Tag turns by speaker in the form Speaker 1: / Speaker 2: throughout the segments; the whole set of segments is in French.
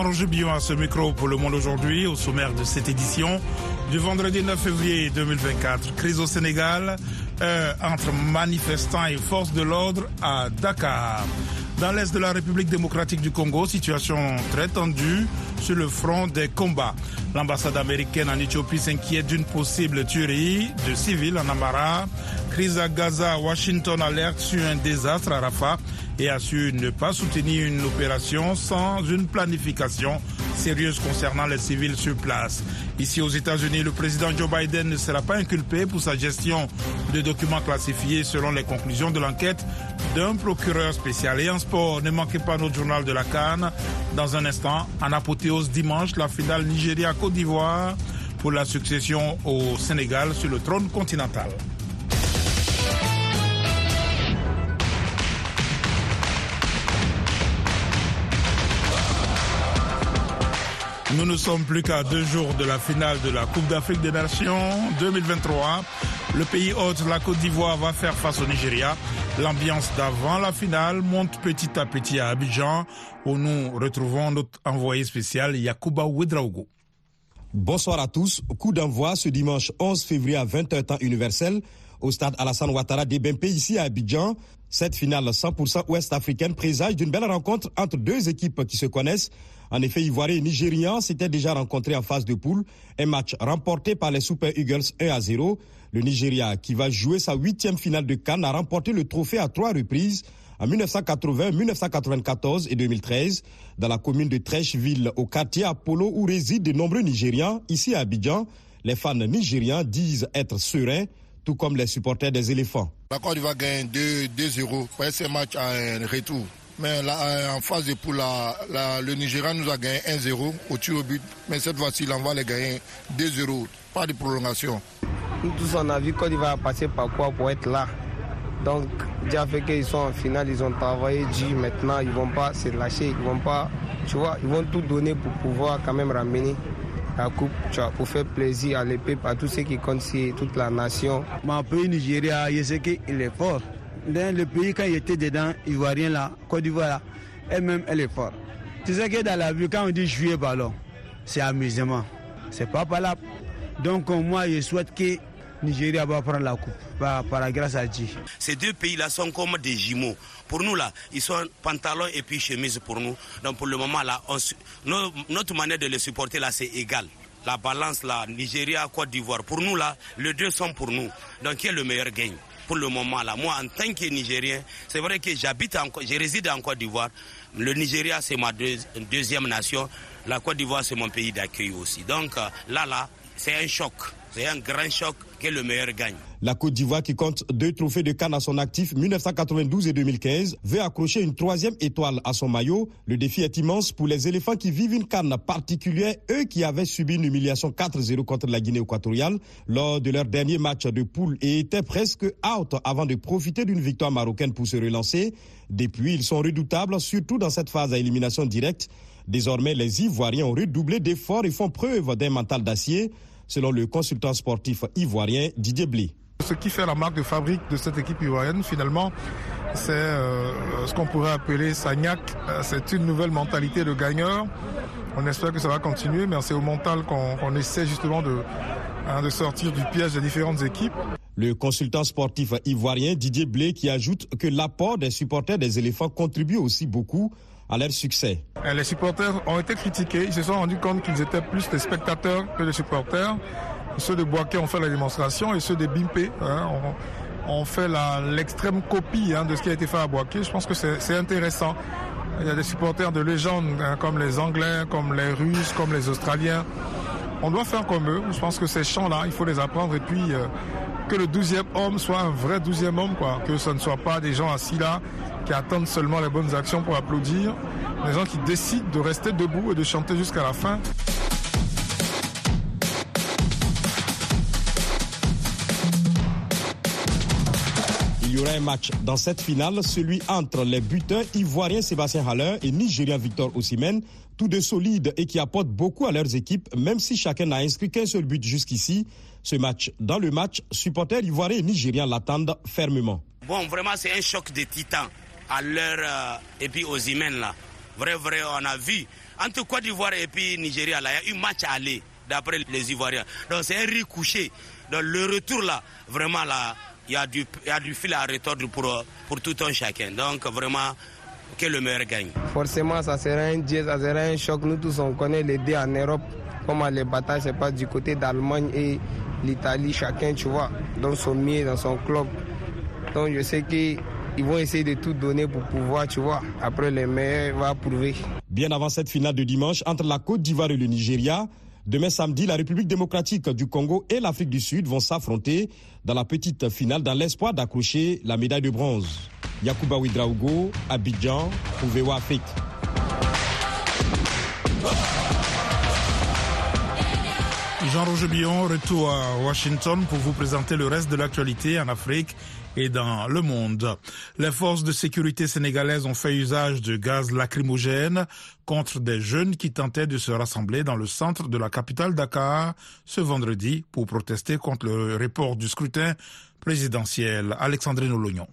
Speaker 1: Jean-Roger Billon à ce micro pour Le Monde aujourd'hui, au sommaire de cette édition du vendredi 9 février 2024. Crise au Sénégal euh, entre manifestants et forces de l'ordre à Dakar. Dans l'est de la République démocratique du Congo, situation très tendue sur le front des combats. L'ambassade américaine en Éthiopie s'inquiète d'une possible tuerie de civils en Amara. Crise à Gaza, Washington alerte sur un désastre à Rafah et assure ne pas soutenir une opération sans une planification sérieuse concernant les civils sur place. Ici aux États-Unis, le président Joe Biden ne sera pas inculpé pour sa gestion de documents classifiés selon les conclusions de l'enquête d'un procureur spécial. Et en sport, ne manquez pas notre journal de la Cannes. Dans un instant, en apothéose dimanche, la finale Nigeria-Côte d'Ivoire pour la succession au Sénégal sur le trône continental. Nous ne sommes plus qu'à deux jours de la finale de la Coupe d'Afrique des Nations 2023. Le pays hôte, la Côte d'Ivoire, va faire face au Nigeria. L'ambiance d'avant la finale monte petit à petit à Abidjan, où nous retrouvons notre envoyé spécial Yakuba Ouedraogo.
Speaker 2: Bonsoir à tous. Coup d'envoi ce dimanche 11 février à 20h temps universel au stade Alassane Ouattara d'Ebempe ici à Abidjan. Cette finale 100% ouest-africaine présage d'une belle rencontre entre deux équipes qui se connaissent. En effet, Ivoiriens et Nigérians s'étaient déjà rencontrés en phase de poule. Un match remporté par les Super Eagles 1 à 0. Le Nigeria, qui va jouer sa huitième finale de Cannes, a remporté le trophée à trois reprises en 1980, 1994 et 2013 dans la commune de Trècheville au quartier Apollo où résident de nombreux Nigérians. Ici à Abidjan, les fans nigérians disent être sereins tout comme les supporters des éléphants.
Speaker 3: La Côte d'Ivoire gagne 2-0 c'est un match en retour. Mais là, en phase de poule, le Nigeria nous a gagné 1-0 au tir au but. Mais cette fois-ci, on va les gagner 2-0. Pas de prolongation.
Speaker 4: Nous tous, on a vu Côte d'Ivoire passer par quoi pour être là. Donc, déjà fait qu'ils sont en finale, ils ont travaillé dur. Maintenant, ils vont pas se lâcher, ils vont pas, tu vois, ils vont tout donner pour pouvoir quand même ramener la coupe tu vois, pour faire plaisir à l'épée, à tous ceux qui comptent toute la nation.
Speaker 5: Mon pays Nigeria, je sais qu'il est fort. Dans le pays, quand il était dedans, Ivoirien là, Côte d'Ivoire là, elle-même, elle est forte. Tu sais que dans la vie, quand on dit jouer ballon, c'est amusement. C'est pas là. Donc moi, je souhaite que Nigeria va prendre la coupe par, la grâce à Dieu.
Speaker 6: Ces deux pays-là sont comme des jumeaux. Pour nous, là, ils sont pantalons et puis chemise pour nous. Donc pour le moment, là, notre manière de les supporter, là, c'est égal. La balance, là, Nigeria, Côte d'Ivoire, pour nous, là, les deux sont pour nous. Donc qui est le meilleur gain pour le moment là. Moi, en tant que Nigérien, c'est vrai que j'habite je réside en Côte d'Ivoire. Le Nigeria, c'est ma deuxième nation. La Côte d'Ivoire, c'est mon pays d'accueil aussi. Donc euh, là, là, c'est un choc. C'est un grand choc que le meilleur gagne.
Speaker 2: La Côte d'Ivoire, qui compte deux trophées de Cannes à son actif, 1992 et 2015, veut accrocher une troisième étoile à son maillot. Le défi est immense pour les éléphants qui vivent une canne particulière, eux qui avaient subi une humiliation 4-0 contre la Guinée équatoriale lors de leur dernier match de poule et étaient presque out avant de profiter d'une victoire marocaine pour se relancer. Depuis, ils sont redoutables, surtout dans cette phase à élimination directe. Désormais, les Ivoiriens ont redoublé d'efforts et font preuve d'un mental d'acier selon le consultant sportif ivoirien Didier Blé.
Speaker 7: Ce qui fait la marque de fabrique de cette équipe ivoirienne, finalement, c'est euh, ce qu'on pourrait appeler Sagnac. Euh, c'est une nouvelle mentalité de gagneur. On espère que ça va continuer, mais c'est au mental qu'on essaie justement de, hein, de sortir du piège des différentes équipes.
Speaker 2: Le consultant sportif ivoirien Didier Blé qui ajoute que l'apport des supporters des éléphants contribue aussi beaucoup à leur succès.
Speaker 7: Les supporters ont été critiqués. Ils se sont rendus compte qu'ils étaient plus des spectateurs que des supporters. Ceux de Boaké ont fait la démonstration et ceux de Bimpe hein, ont, fait l'extrême copie hein, de ce qui a été fait à Boaké. Je pense que c'est intéressant. Il y a des supporters de légende hein, comme les Anglais, comme les Russes, comme les Australiens. On doit faire comme eux. Je pense que ces chants-là, il faut les apprendre et puis euh, que le douzième homme soit un vrai douzième homme, quoi. Que ce ne soit pas des gens assis là qui attendent seulement les bonnes actions pour applaudir, des gens qui décident de rester debout et de chanter jusqu'à la fin.
Speaker 2: Il y aura un match dans cette finale, celui entre les buteurs ivoiriens Sébastien Haller et nigérien Victor Osimhen, tous deux solides et qui apportent beaucoup à leurs équipes, même si chacun n'a inscrit qu'un seul but jusqu'ici. Ce match, dans le match, supporters ivoiriens et nigériens l'attendent fermement.
Speaker 6: Bon, vraiment, c'est un choc de titans à l'heure euh, et puis aux Imen là. Vrai, vrai, on a vu Entre Côte d'Ivoire et puis Nigeria, là, il y a eu match à aller, d'après les Ivoiriens. Donc c'est un riz couché. Donc le retour là, vraiment là, il y a du, il y a du fil à retordre pour, pour tout un chacun. Donc vraiment, que le meilleur gagne.
Speaker 4: Forcément, ça sera un dieu, ça sera un choc. Nous tous, on connaît les deux en Europe. Comment les batailles se passent du côté d'Allemagne et l'Italie, chacun, tu vois, dans son mieux, dans son club. Donc je sais qu'ils vont essayer de tout donner pour pouvoir, tu vois. Après, le meilleur va prouver.
Speaker 2: Bien avant cette finale de dimanche entre la Côte d'Ivoire et le Nigeria, Demain samedi, la République démocratique du Congo et l'Afrique du Sud vont s'affronter dans la petite finale dans l'espoir d'accrocher la médaille de bronze. Yacouba Ouidraougo, Abidjan, Ouvewa Afrique.
Speaker 1: Jean-Roger Billon, retour à Washington pour vous présenter le reste de l'actualité en Afrique et dans le monde. Les forces de sécurité sénégalaises ont fait usage de gaz lacrymogène contre des jeunes qui tentaient de se rassembler dans le centre de la capitale Dakar ce vendredi pour protester contre le report du scrutin présidentiel. Alexandrine Olognon.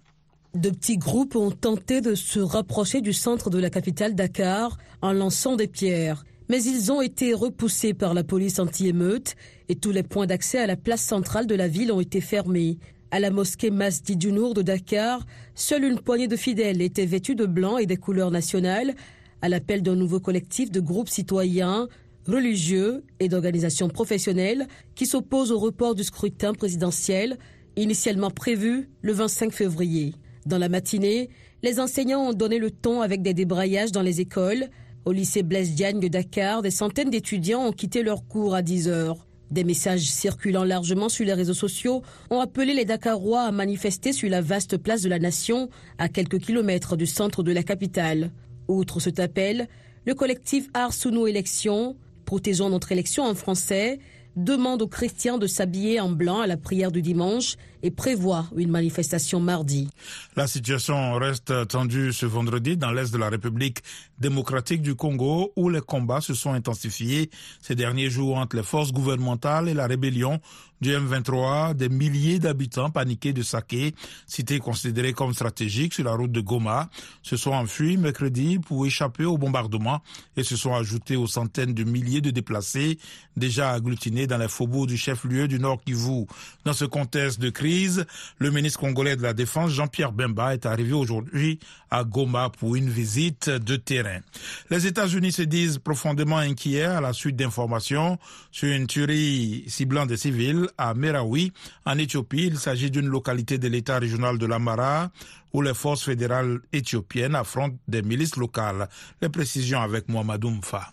Speaker 8: De petits groupes ont tenté de se rapprocher du centre de la capitale Dakar en lançant des pierres mais ils ont été repoussés par la police anti-émeute et tous les points d'accès à la place centrale de la ville ont été fermés. À la mosquée Masdi Dunour de Dakar, seule une poignée de fidèles étaient vêtus de blanc et des couleurs nationales, à l'appel d'un nouveau collectif de groupes citoyens, religieux et d'organisations professionnelles qui s'opposent au report du scrutin présidentiel, initialement prévu le 25 février. Dans la matinée, les enseignants ont donné le ton avec des débrayages dans les écoles, au lycée Blaise Diagne de Dakar, des centaines d'étudiants ont quitté leurs cours à 10 heures. Des messages circulant largement sur les réseaux sociaux ont appelé les Dakarois à manifester sur la vaste place de la Nation, à quelques kilomètres du centre de la capitale. Outre cet appel, le collectif Ars Sous Élections, Protégeons notre élection en français, demande aux chrétiens de s'habiller en blanc à la prière du dimanche et prévoit une manifestation mardi.
Speaker 1: La situation reste tendue ce vendredi dans l'est de la République démocratique du Congo où les combats se sont intensifiés ces derniers jours entre les forces gouvernementales et la rébellion du M23, des milliers d'habitants paniqués de Saké, cité considérée comme stratégique sur la route de Goma, se sont enfuis mercredi pour échapper au bombardement et se sont ajoutés aux centaines de milliers de déplacés déjà agglutinés dans les faubourgs du chef-lieu du Nord Kivu. Dans ce contexte de crise, le ministre congolais de la Défense, Jean-Pierre Bemba, est arrivé aujourd'hui à Goma pour une visite de terrain. Les États-Unis se disent profondément inquiets à la suite d'informations sur une tuerie ciblant des civils à Merawi, en Éthiopie. Il s'agit d'une localité de l'État régional de l'Amara où les forces fédérales éthiopiennes affrontent des milices locales. Les précisions avec Mohamedou Mfa.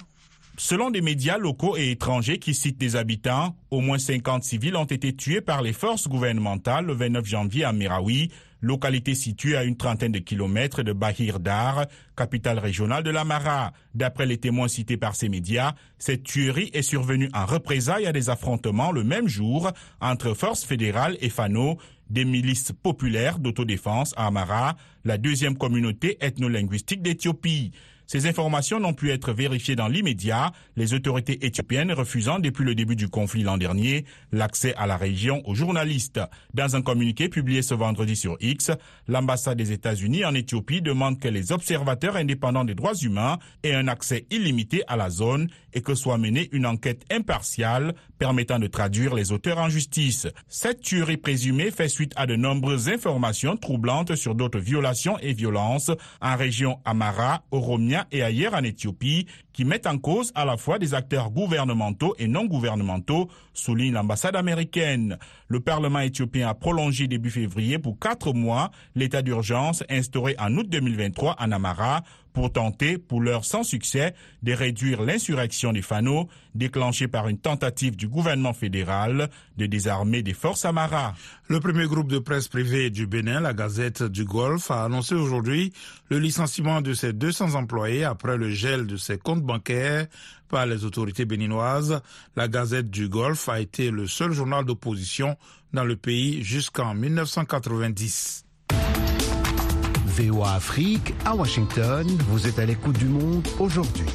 Speaker 9: Selon des médias locaux et étrangers qui citent des habitants, au moins 50 civils ont été tués par les forces gouvernementales le 29 janvier à Merawi, localité située à une trentaine de kilomètres de Bahir Dar, capitale régionale de l'Amara. D'après les témoins cités par ces médias, cette tuerie est survenue en représailles à des affrontements le même jour entre forces fédérales et Fano, des milices populaires d'autodéfense à Amara, la deuxième communauté ethno-linguistique d'Éthiopie. Ces informations n'ont pu être vérifiées dans l'immédiat, les autorités éthiopiennes refusant depuis le début du conflit l'an dernier l'accès à la région aux journalistes. Dans un communiqué publié ce vendredi sur X, l'ambassade des États-Unis en Éthiopie demande que les observateurs indépendants des droits humains aient un accès illimité à la zone et que soit menée une enquête impartiale permettant de traduire les auteurs en justice. Cette tuerie présumée fait suite à de nombreuses informations troublantes sur d'autres violations et violences en région Amara, Oromia et ailleurs en Éthiopie qui mettent en cause à la fois des acteurs gouvernementaux et non gouvernementaux, souligne l'ambassade américaine. Le Parlement éthiopien a prolongé début février pour quatre mois l'état d'urgence instauré en août 2023 en Amara pour tenter, pour l'heure sans succès, de réduire l'insurrection des Fano déclenchée par une tentative du gouvernement fédéral de désarmer des forces Amara.
Speaker 1: Le premier groupe de presse privée du Bénin, la Gazette du Golfe, a annoncé aujourd'hui le licenciement de ses 200 employés après le gel de ses comptes bancaires par les autorités béninoises. La Gazette du Golfe a été le seul journal d'opposition dans le pays jusqu'en 1990.
Speaker 10: VOA Afrique, à Washington, vous êtes à l'écoute du monde aujourd'hui.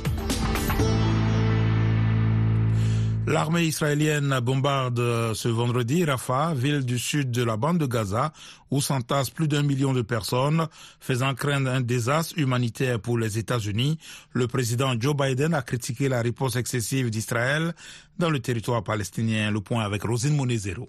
Speaker 1: L'armée israélienne bombarde ce vendredi Rafah, ville du sud de la bande de Gaza, où s'entassent plus d'un million de personnes, faisant craindre un désastre humanitaire pour les États-Unis. Le président Joe Biden a critiqué la réponse excessive d'Israël dans le territoire palestinien. Le point avec Rosine Monezero.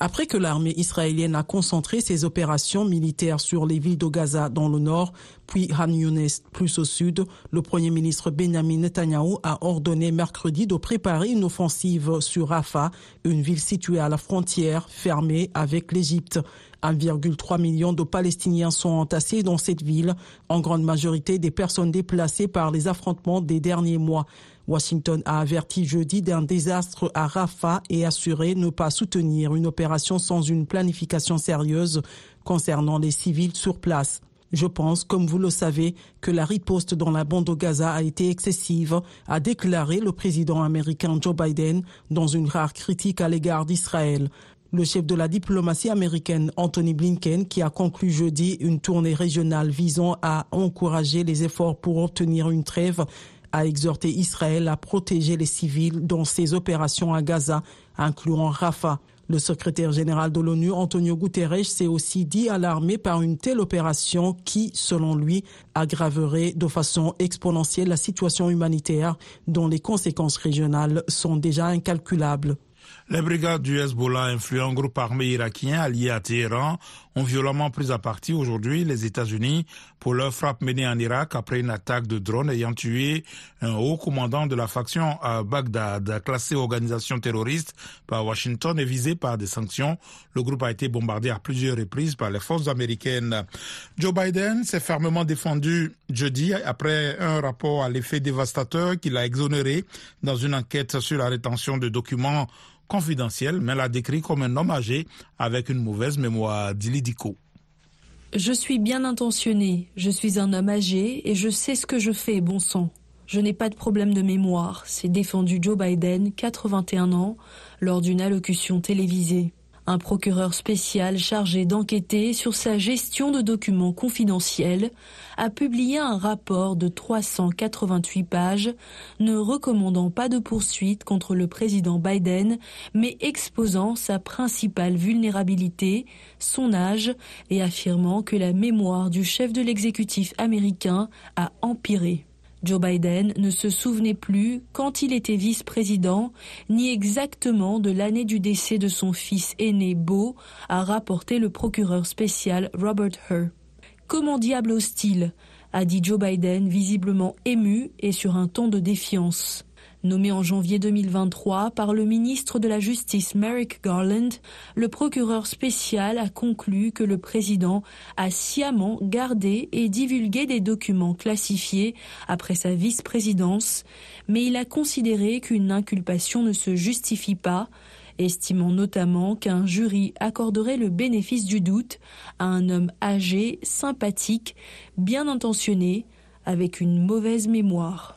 Speaker 11: Après que l'armée israélienne a concentré ses opérations militaires sur les villes de Gaza dans le nord, puis Han Younes plus au sud, le premier ministre Benjamin Netanyahu a ordonné mercredi de préparer une offensive sur Rafah, une ville située à la frontière fermée avec l'Égypte. 1,3 million de Palestiniens sont entassés dans cette ville, en grande majorité des personnes déplacées par les affrontements des derniers mois. Washington a averti jeudi d'un désastre à Rafah et assuré ne pas soutenir une opération sans une planification sérieuse concernant les civils sur place. Je pense, comme vous le savez, que la riposte dans la bande de Gaza a été excessive, a déclaré le président américain Joe Biden dans une rare critique à l'égard d'Israël. Le chef de la diplomatie américaine, Anthony Blinken, qui a conclu jeudi une tournée régionale visant à encourager les efforts pour obtenir une trêve, a exhorté Israël à protéger les civils dans ses opérations à Gaza, incluant Rafah. Le secrétaire général de l'ONU, Antonio Guterres, s'est aussi dit alarmé par une telle opération qui, selon lui, aggraverait de façon exponentielle la situation humanitaire dont les conséquences régionales sont déjà incalculables.
Speaker 1: Les brigades du Hezbollah, influent groupe armé irakien allié à Téhéran, ont violemment pris à partie aujourd'hui les États-Unis pour leur frappe menée en Irak après une attaque de drone ayant tué un haut commandant de la faction à Bagdad, classé organisation terroriste par Washington et visé par des sanctions. Le groupe a été bombardé à plusieurs reprises par les forces américaines. Joe Biden s'est fermement défendu jeudi après un rapport à l'effet dévastateur qu'il a exonéré dans une enquête sur la rétention de documents confidentiel, mais l'a décrit comme un homme âgé avec une mauvaise mémoire, dit
Speaker 12: Je suis bien intentionné, je suis un homme âgé et je sais ce que je fais, bon sang. Je n'ai pas de problème de mémoire, s'est défendu Joe Biden, 81 ans, lors d'une allocution télévisée. Un procureur spécial chargé d'enquêter sur sa gestion de documents confidentiels a publié un rapport de 388 pages ne recommandant pas de poursuite contre le président Biden, mais exposant sa principale vulnérabilité, son âge, et affirmant que la mémoire du chef de l'exécutif américain a empiré. Joe Biden ne se souvenait plus quand il était vice-président, ni exactement de l'année du décès de son fils aîné Beau, a rapporté le procureur spécial Robert Hur. Comment diable hostile a dit Joe Biden, visiblement ému et sur un ton de défiance. Nommé en janvier 2023 par le ministre de la Justice Merrick Garland, le procureur spécial a conclu que le président a sciemment gardé et divulgué des documents classifiés après sa vice-présidence, mais il a considéré qu'une inculpation ne se justifie pas, estimant notamment qu'un jury accorderait le bénéfice du doute à un homme âgé, sympathique, bien intentionné, avec une mauvaise mémoire.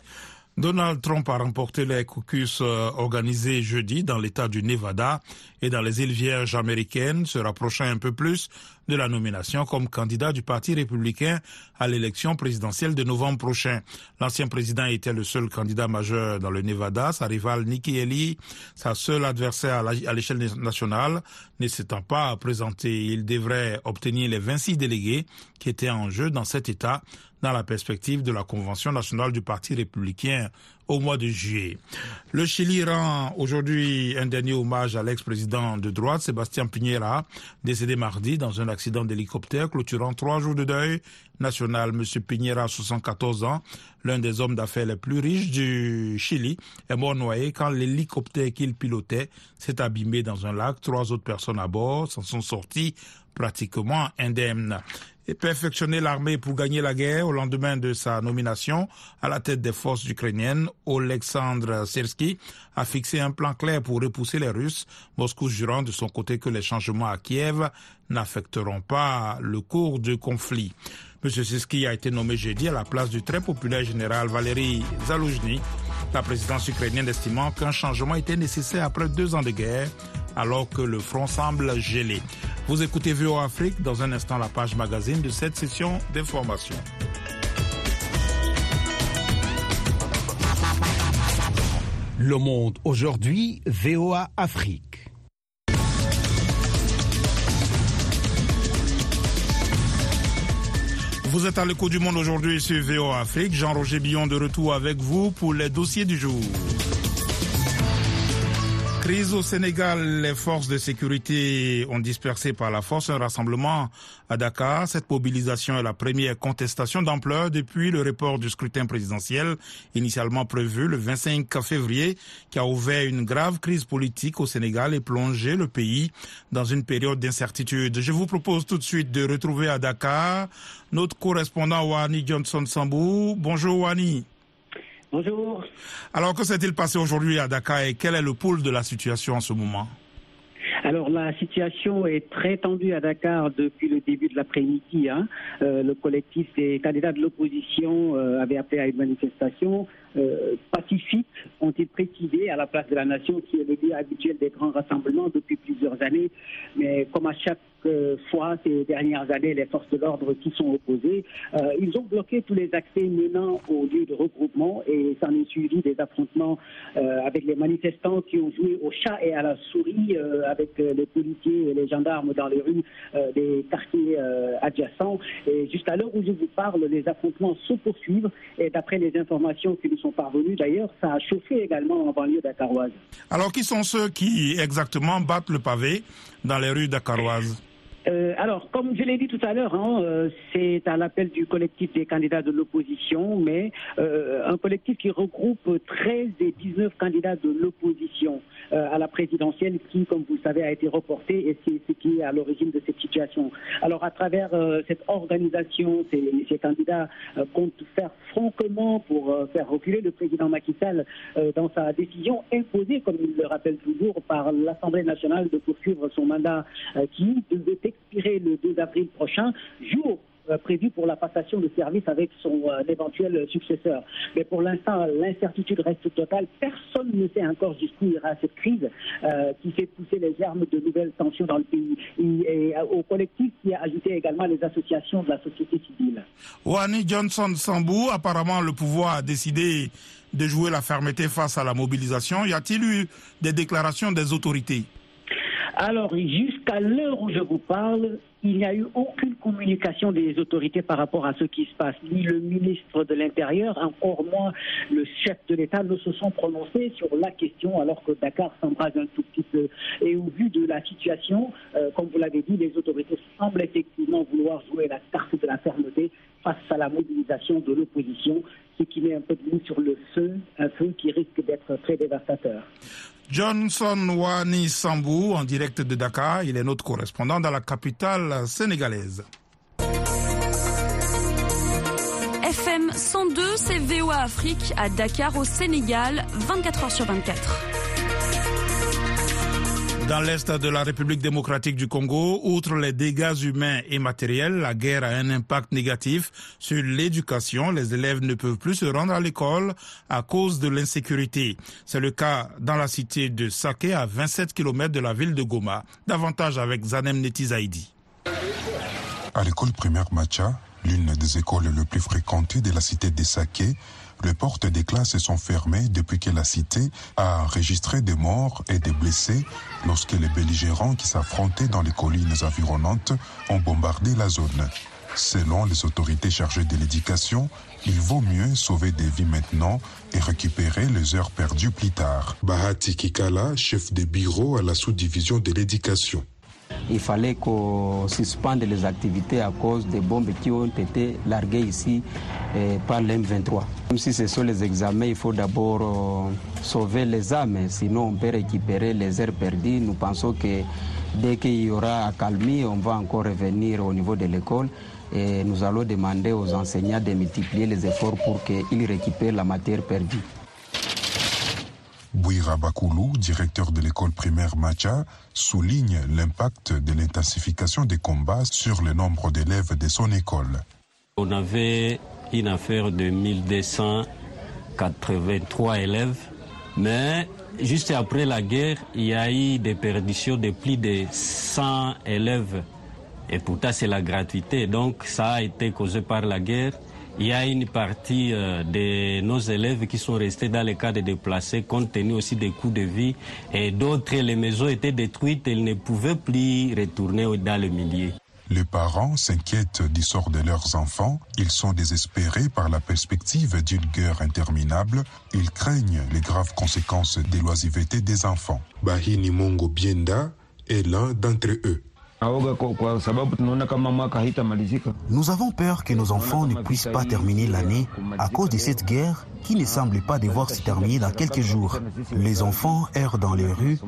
Speaker 1: Donald Trump a remporté les caucus euh, organisés jeudi dans l'État du Nevada et dans les îles Vierges américaines, se rapprochant un peu plus de la nomination comme candidat du Parti républicain à l'élection présidentielle de novembre prochain. L'ancien président était le seul candidat majeur dans le Nevada. Sa rivale Nikki Haley, sa seule adversaire à l'échelle nationale, ne s'étant pas présenté. Il devrait obtenir les 26 délégués qui étaient en jeu dans cet État dans la perspective de la Convention nationale du Parti républicain au mois de juillet. Le Chili rend aujourd'hui un dernier hommage à l'ex-président de droite, Sébastien Piñera, décédé mardi dans un accident d'hélicoptère clôturant trois jours de deuil national. Monsieur Piñera, 74 ans, l'un des hommes d'affaires les plus riches du Chili, est mort noyé quand l'hélicoptère qu'il pilotait s'est abîmé dans un lac. Trois autres personnes à bord s'en sont sorties pratiquement indemnes et perfectionner l'armée pour gagner la guerre au lendemain de sa nomination à la tête des forces ukrainiennes, Oleksandr Sersky a fixé un plan clair pour repousser les Russes, Moscou jurant de son côté que les changements à Kiev n'affecteront pas le cours du conflit. M. Sersky a été nommé jeudi à la place du très populaire général Valery Zaloujny, la présidence ukrainienne estimant qu'un changement était nécessaire après deux ans de guerre alors que le front semble gelé. Vous écoutez VO Afrique, dans un instant la page magazine de cette session d'information.
Speaker 10: Le Monde aujourd'hui, VOA Afrique.
Speaker 1: Vous êtes à l'écho du monde aujourd'hui sur VOA Afrique. Jean-Roger Billon de retour avec vous pour les dossiers du jour. Crise au Sénégal, les forces de sécurité ont dispersé par la force un rassemblement à Dakar. Cette mobilisation est la première contestation d'ampleur depuis le report du scrutin présidentiel initialement prévu le 25 février qui a ouvert une grave crise politique au Sénégal et plongé le pays dans une période d'incertitude. Je vous propose tout de suite de retrouver à Dakar notre correspondant Wani Johnson Sambou. Bonjour Wani.
Speaker 13: Bonjour.
Speaker 1: Alors, que s'est-il passé aujourd'hui à Dakar et quel est le pôle de la situation en ce moment?
Speaker 13: Alors la situation est très tendue à Dakar depuis le début de l'après-midi. Hein. Euh, le collectif des candidats de l'opposition euh, avait appelé à une manifestation euh, pacifique, ont-ils précisé, à la place de la nation, qui est le lieu habituel des grands rassemblements depuis plusieurs années. Mais comme à chaque fois ces dernières années, les forces de l'ordre qui sont opposées, ils ont bloqué tous les accès menant au lieu de regroupement et s'en est suivi des affrontements avec les manifestants qui ont joué au chat et à la souris avec les policiers et les gendarmes dans les rues euh, des quartiers euh, adjacents. Et jusqu'à l'heure où je vous parle, les affrontements se poursuivent. Et d'après les informations qui nous sont parvenues, d'ailleurs, ça a chauffé également en banlieue dakaroise.
Speaker 1: Alors, qui sont ceux qui exactement battent le pavé dans les rues dakaroises?
Speaker 13: Euh, alors, comme je l'ai dit tout à l'heure, hein, euh, c'est à l'appel du collectif des candidats de l'opposition, mais euh, un collectif qui regroupe 13 des 19 candidats de l'opposition à la présidentielle qui, comme vous le savez, a été reporté et c'est ce qui est à l'origine de cette situation. Alors, à travers cette organisation, ces, candidats comptent faire franchement pour faire reculer le président Macky Sall dans sa décision imposée, comme il le rappelle toujours, par l'Assemblée nationale de poursuivre son mandat qui devait le 2 avril prochain, jour euh, prévu pour la passation de service avec son euh, éventuel successeur. Mais pour l'instant, l'incertitude reste totale. Personne ne sait encore jusqu'où ira cette crise euh, qui fait pousser les germes de nouvelles tensions dans le pays. Et, au collectif qui a ajouté également les associations de la société civile.
Speaker 1: Wani Johnson Sambou, apparemment le pouvoir a décidé de jouer la fermeté face à la mobilisation. Y a-t-il eu des déclarations des autorités?
Speaker 13: Alors, jusqu'à l'heure où je vous parle, il n'y a eu aucune communication des autorités par rapport à ce qui se passe. Ni le ministre de l'Intérieur, encore moins le chef de l'État ne se sont prononcés sur la question alors que Dakar s'embrase un tout petit peu. Et au vu de la situation, euh, comme vous l'avez dit, les autorités semblent effectivement vouloir jouer la carte de la fermeté face à la mobilisation de l'opposition, ce qui met un peu de l'eau sur le feu, un feu qui risque d'être très dévastateur.
Speaker 1: Johnson Wani Sambou, en direct de Dakar, il est notre correspondant dans la capitale sénégalaise.
Speaker 14: FM 102, c'est VOA Afrique à Dakar au Sénégal, 24 h sur 24.
Speaker 1: Dans l'est de la République démocratique du Congo, outre les dégâts humains et matériels, la guerre a un impact négatif sur l'éducation. Les élèves ne peuvent plus se rendre à l'école à cause de l'insécurité. C'est le cas dans la cité de Saké, à 27 km de la ville de Goma. Davantage avec Zanem Netizaidi.
Speaker 15: À l'école primaire Macha, l'une des écoles les plus fréquentées de la cité de Saké, les portes des classes sont fermées depuis que la cité a enregistré des morts et des blessés lorsque les belligérants qui s'affrontaient dans les collines environnantes ont bombardé la zone. Selon les autorités chargées de l'éducation, il vaut mieux sauver des vies maintenant et récupérer les heures perdues plus tard. Bahati Kikala, chef de bureau à la sous-division de l'éducation
Speaker 16: il fallait qu'on suspende les activités à cause des bombes qui ont été larguées ici eh, par l'M23. Même si ce sont les examens, il faut d'abord euh, sauver les âmes, sinon on peut récupérer les heures perdues. Nous pensons que dès qu'il y aura accalmie, on va encore revenir au niveau de l'école et nous allons demander aux enseignants de multiplier les efforts pour qu'ils récupèrent la matière perdue.
Speaker 15: Bouira Bakoulou, directeur de l'école primaire Macha, souligne l'impact de l'intensification des combats sur le nombre d'élèves de son école.
Speaker 17: On avait une affaire de 1283 élèves, mais juste après la guerre, il y a eu des perditions de plus de 100 élèves. Et pourtant, c'est la gratuité. Donc, ça a été causé par la guerre. Il y a une partie euh, de nos élèves qui sont restés dans les cas de déplacés compte tenu aussi des coûts de vie et d'autres, les maisons étaient détruites, ils ne pouvaient plus retourner dans le milieu.
Speaker 15: Les parents s'inquiètent du sort de leurs enfants. Ils sont désespérés par la perspective d'une guerre interminable. Ils craignent les graves conséquences des l'oisiveté des enfants. Bahini Mongo Bienda est l'un d'entre eux.
Speaker 18: Nous avons peur que nos enfants ne puissent pas terminer l'année à cause de cette guerre qui ne semble pas devoir se terminer dans quelques jours. Les enfants errent dans les rues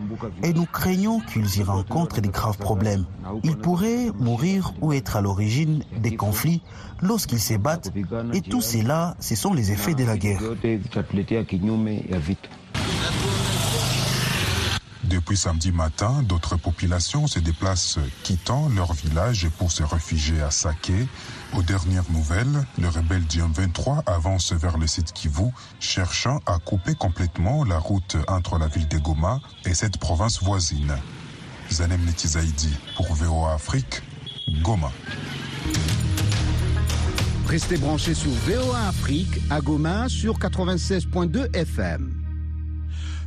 Speaker 18: et nous craignons qu'ils y rencontrent des graves problèmes. Ils pourraient mourir ou être à l'origine des conflits lorsqu'ils se battent et tout cela, ce sont les effets de la guerre.
Speaker 15: Depuis samedi matin, d'autres populations se déplacent quittant leur village pour se réfugier à Saké. Aux dernières nouvelles, le rebelle du 23 avance vers le site Kivu, cherchant à couper complètement la route entre la ville de Goma et cette province voisine. Zanem Netizaidi pour VOA Afrique, Goma.
Speaker 10: Restez branchés sur VOA Afrique à Goma sur 96.2 FM.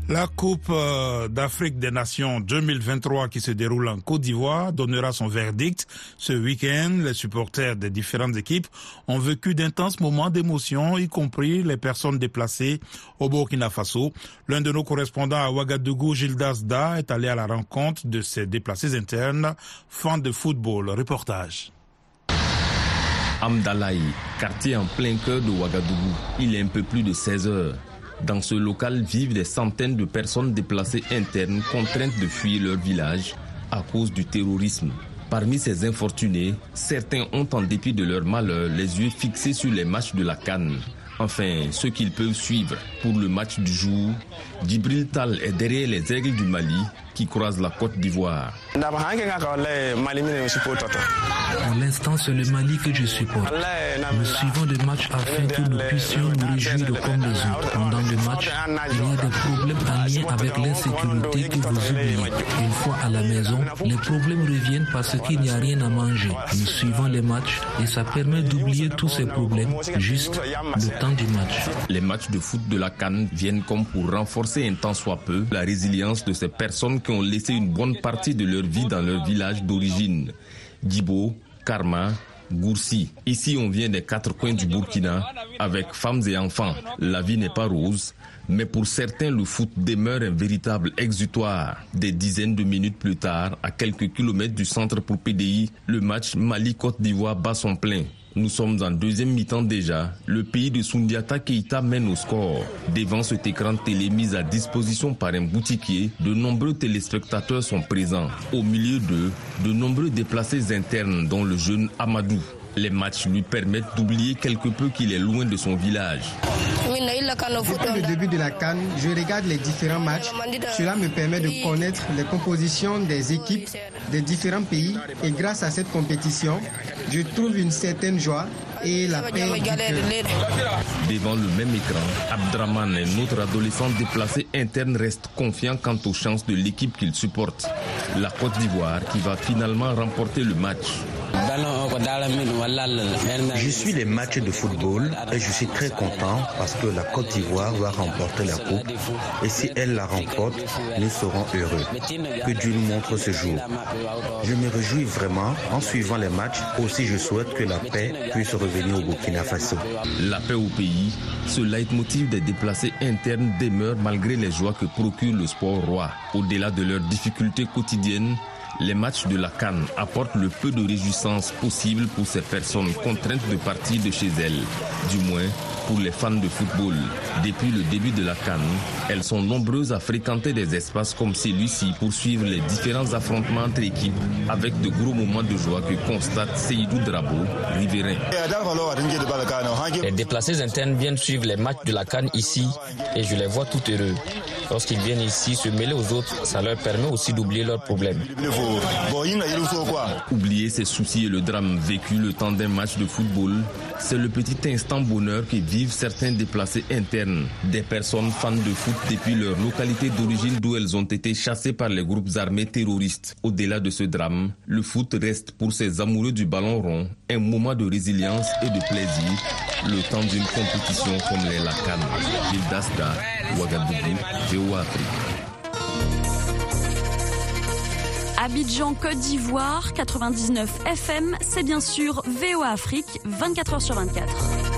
Speaker 1: La Coupe euh, d'Afrique des Nations 2023 qui se déroule en Côte d'Ivoire donnera son verdict ce week-end. Les supporters des différentes équipes ont vécu d'intenses moments d'émotion, y compris les personnes déplacées au Burkina Faso. L'un de nos correspondants à Ouagadougou, Gildas Da, est allé à la rencontre de ces déplacés internes, fans de football. Reportage.
Speaker 19: Amdalaï, quartier en plein cœur de Ouagadougou. Il est un peu plus de 16 heures. Dans ce local vivent des centaines de personnes déplacées internes contraintes de fuir leur village à cause du terrorisme. Parmi ces infortunés, certains ont en dépit de leur malheur les yeux fixés sur les matchs de la Cannes. Enfin, ceux qu'ils peuvent suivre pour le match du jour, Djibril Tal est derrière les aigles du Mali qui croisent la côte d'Ivoire.
Speaker 20: Pour l'instant, c'est le Mali que je supporte. Nous suivons le match afin que nous puissions nous réjouir comme les autres. Pendant le match, il y a des problèmes en lien avec l'insécurité que vous oubliez. Une fois à la maison, les problèmes reviennent parce qu'il n'y a rien à manger. Nous suivons les matchs et ça permet d'oublier tous ces problèmes juste le temps du match.
Speaker 19: Les matchs de foot de la Cannes viennent comme pour renforcer un tant soit peu la résilience de ces personnes qui ont laissé une bonne partie de leur vie dans leur village d'origine. Djibo, Karma, Goursi. Ici, on vient des quatre coins du Burkina avec femmes et enfants. La vie n'est pas rose, mais pour certains, le foot demeure un véritable exutoire. Des dizaines de minutes plus tard, à quelques kilomètres du centre pour PDI, le match Mali-Côte d'Ivoire bat son plein. Nous sommes en deuxième mi-temps déjà. Le pays de Sundiata Keita mène au score. Devant cet écran télé mis à disposition par un boutiquier, de nombreux téléspectateurs sont présents. Au milieu d'eux, de nombreux déplacés internes, dont le jeune Amadou. Les matchs lui permettent d'oublier quelque peu qu'il est loin de son village.
Speaker 21: Depuis le début de la Cannes, je regarde les différents matchs. Cela me permet de connaître les compositions des équipes des différents pays et grâce à cette compétition, je trouve une certaine joie et la paix du cœur.
Speaker 19: Devant le même écran, Abdraman, un autre adolescent déplacé interne, reste confiant quant aux chances de l'équipe qu'il supporte. La Côte d'Ivoire qui va finalement remporter le match.
Speaker 22: Je suis les matchs de football et je suis très content parce que la Côte d'Ivoire va remporter la coupe et si elle la remporte, nous serons heureux. Que Dieu nous montre ce jour. Je me réjouis vraiment en suivant les matchs. Aussi, je souhaite que la paix puisse revenir au Burkina Faso.
Speaker 19: La paix au pays, ce leitmotiv des déplacés internes demeure malgré les joies que procure le sport roi. Au-delà de leurs difficultés quotidiennes, les matchs de la Cannes apportent le peu de réjouissance possible pour ces personnes contraintes de partir de chez elles. Du moins, pour les fans de football. Depuis le début de la Cannes, elles sont nombreuses à fréquenter des espaces comme celui-ci pour suivre les différents affrontements entre équipes avec de gros moments de joie que constate Seydou Drabo, riverain.
Speaker 23: Les déplacés internes viennent suivre les matchs de la Cannes ici et je les vois tout heureux. Lorsqu'ils viennent ici se mêler aux autres, ça leur permet aussi d'oublier leurs problèmes.
Speaker 19: Oublier ses soucis et le drame vécu le temps d'un match de football, c'est le petit instant bonheur que vivent certains déplacés internes, des personnes fans de foot depuis leur localité d'origine d'où elles ont été chassées par les groupes armés terroristes. Au-delà de ce drame, le foot reste pour ces amoureux du ballon rond un moment de résilience et de plaisir, le temps d'une compétition comme les Lacan, l'île d'Asda, Ouagadougou, VOA
Speaker 14: Abidjan, Côte d'Ivoire, 99 FM, c'est bien sûr VOA Afrique, 24h sur 24.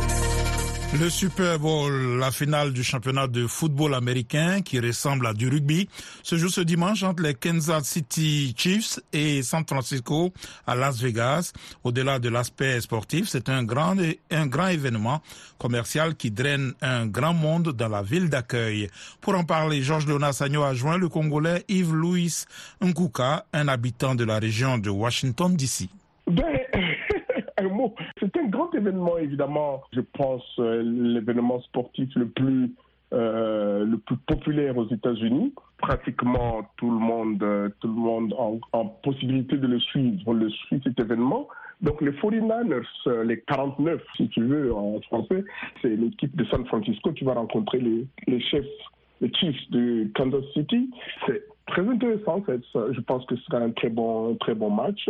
Speaker 1: Le Super Bowl, la finale du championnat de football américain qui ressemble à du rugby, se joue ce dimanche entre les Kansas City Chiefs et San Francisco à Las Vegas. Au-delà de l'aspect sportif, c'est un grand, un grand événement commercial qui draine un grand monde dans la ville d'accueil. Pour en parler, Georges Léonard Sagno a joint le Congolais Yves-Louis Nkuka, un habitant de la région de Washington, D.C.
Speaker 24: Ben, C'est un grand événement, évidemment. Je pense euh, l'événement sportif le plus euh, le plus populaire aux États-Unis. Pratiquement tout le monde, euh, tout le monde en, en, possibilité de le suivre, le suit cet événement. Donc les 49ers, euh, les 49 si tu veux en français, c'est l'équipe de San Francisco qui va rencontrer les, les chefs, les Chiefs de Kansas City. C'est très intéressant. Je pense que ce sera un très bon, un très bon match.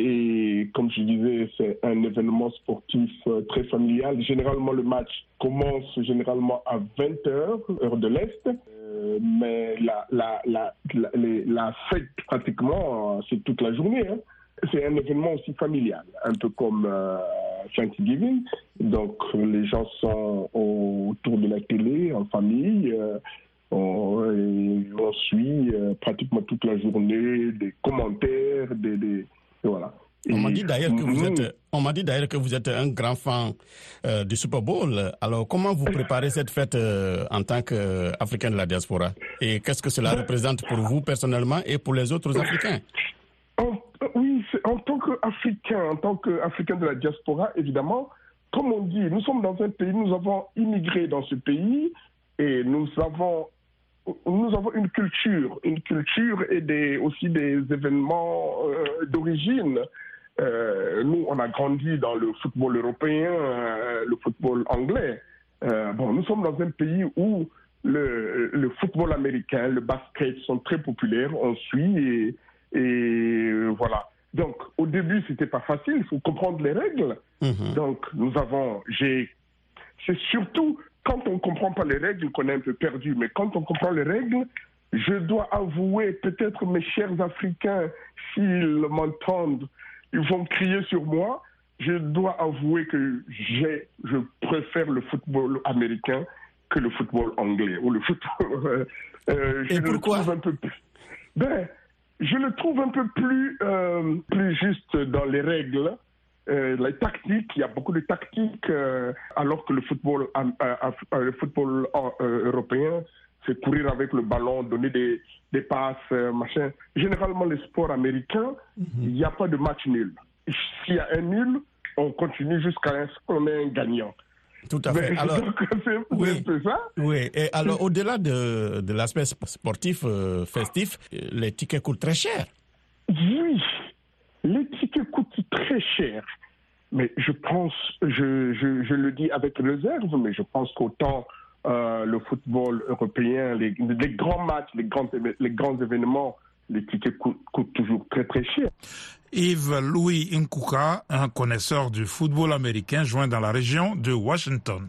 Speaker 24: Et comme je disais, c'est un événement sportif euh, très familial. Généralement, le match commence généralement à 20h, heure de l'Est. Euh, mais la, fête, pratiquement, euh, c'est toute la journée. Hein. C'est un événement aussi familial, un peu comme euh, Thanksgiving. Donc, les gens sont autour de la télé, en famille. on, suit pratiquement toute la journée des commentaires, des voilà.
Speaker 25: On m'a dit d'ailleurs que vous êtes, on m'a dit d'ailleurs que vous êtes un grand fan euh, du Super Bowl. Alors, comment vous préparez cette fête euh, en tant qu'Africain de la diaspora? Et qu'est-ce que cela représente pour vous personnellement et pour les autres Africains?
Speaker 24: Oui, en tant qu'Africain, en tant qu'Africain de la diaspora, évidemment, comme on dit, nous sommes dans un pays, nous avons immigré dans ce pays et nous avons nous avons une culture, une culture et des, aussi des événements euh, d'origine. Euh, nous, on a grandi dans le football européen, euh, le football anglais. bon, nous sommes dans un pays où le, le, football américain, le basket sont très populaires, on suit et, et voilà. Donc, au début, c'était pas facile, il faut comprendre les règles. Mm-hmm. Donc, nous avons, j'ai, c'est surtout quand on ne comprend pas les règles, qu'on est un peu perdu. Mais quand on comprend les règles, je dois avouer, peut-être mes chers Africains, s'ils m'entendent, ils vont crier sur moi. Je dois avouer que j'ai, je préfère le football américain que le football anglais ou le football.
Speaker 25: Euh, je Et pourquoi
Speaker 24: un peu plus. Ben, je le trouve un peu plus, euh, plus juste dans les règles euh, les tactiques, il y a beaucoup de tactiques, euh, alors que le football, euh, le football européen, c'est courir avec le ballon, donner des, des passes, machin. Généralement, les sports américains, mhm. il n'y a pas de match nul. S'il y a un nul, on continue jusqu'à ce qu'on ait un gagnant.
Speaker 25: Tout à fait. Alors, oui, ça. Oui. Et alors, au-delà de, de l'aspect sportif, festif, les tickets coûtent très cher.
Speaker 24: Oui, les tickets coûtent très cher. Mais je pense, je, le dis avec réserve, mais je pense qu'autant euh, le football européen, les, grands matchs, les grands, événements, les tickets coûtent, coûtent toujours très très cher.
Speaker 1: Yves Louis Nkuka, un connaisseur du football américain, joint dans la région de Washington.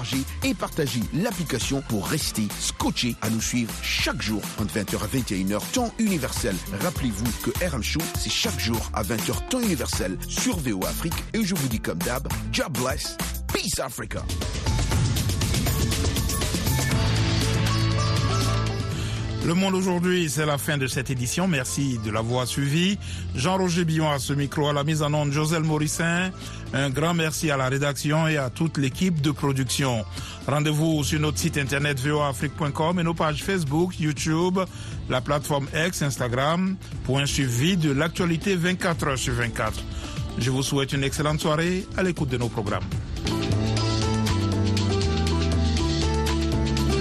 Speaker 26: Et partagez l'application pour rester scotché à nous suivre chaque jour entre 20h à 21h temps universel. Rappelez-vous que RM Show, c'est chaque jour à 20h temps universel sur VO Afrique et je vous dis comme d'hab, job bless, peace Africa.
Speaker 1: Le Monde aujourd'hui, c'est la fin de cette édition. Merci de l'avoir suivi. Jean-Roger Billon à ce micro, à la mise en onde, Joselle Morissin. Un grand merci à la rédaction et à toute l'équipe de production. Rendez-vous sur notre site internet voafrique.com et nos pages Facebook, YouTube, la plateforme X, Instagram, pour un suivi de l'actualité 24 heures sur 24. Je vous souhaite une excellente soirée à l'écoute de nos programmes.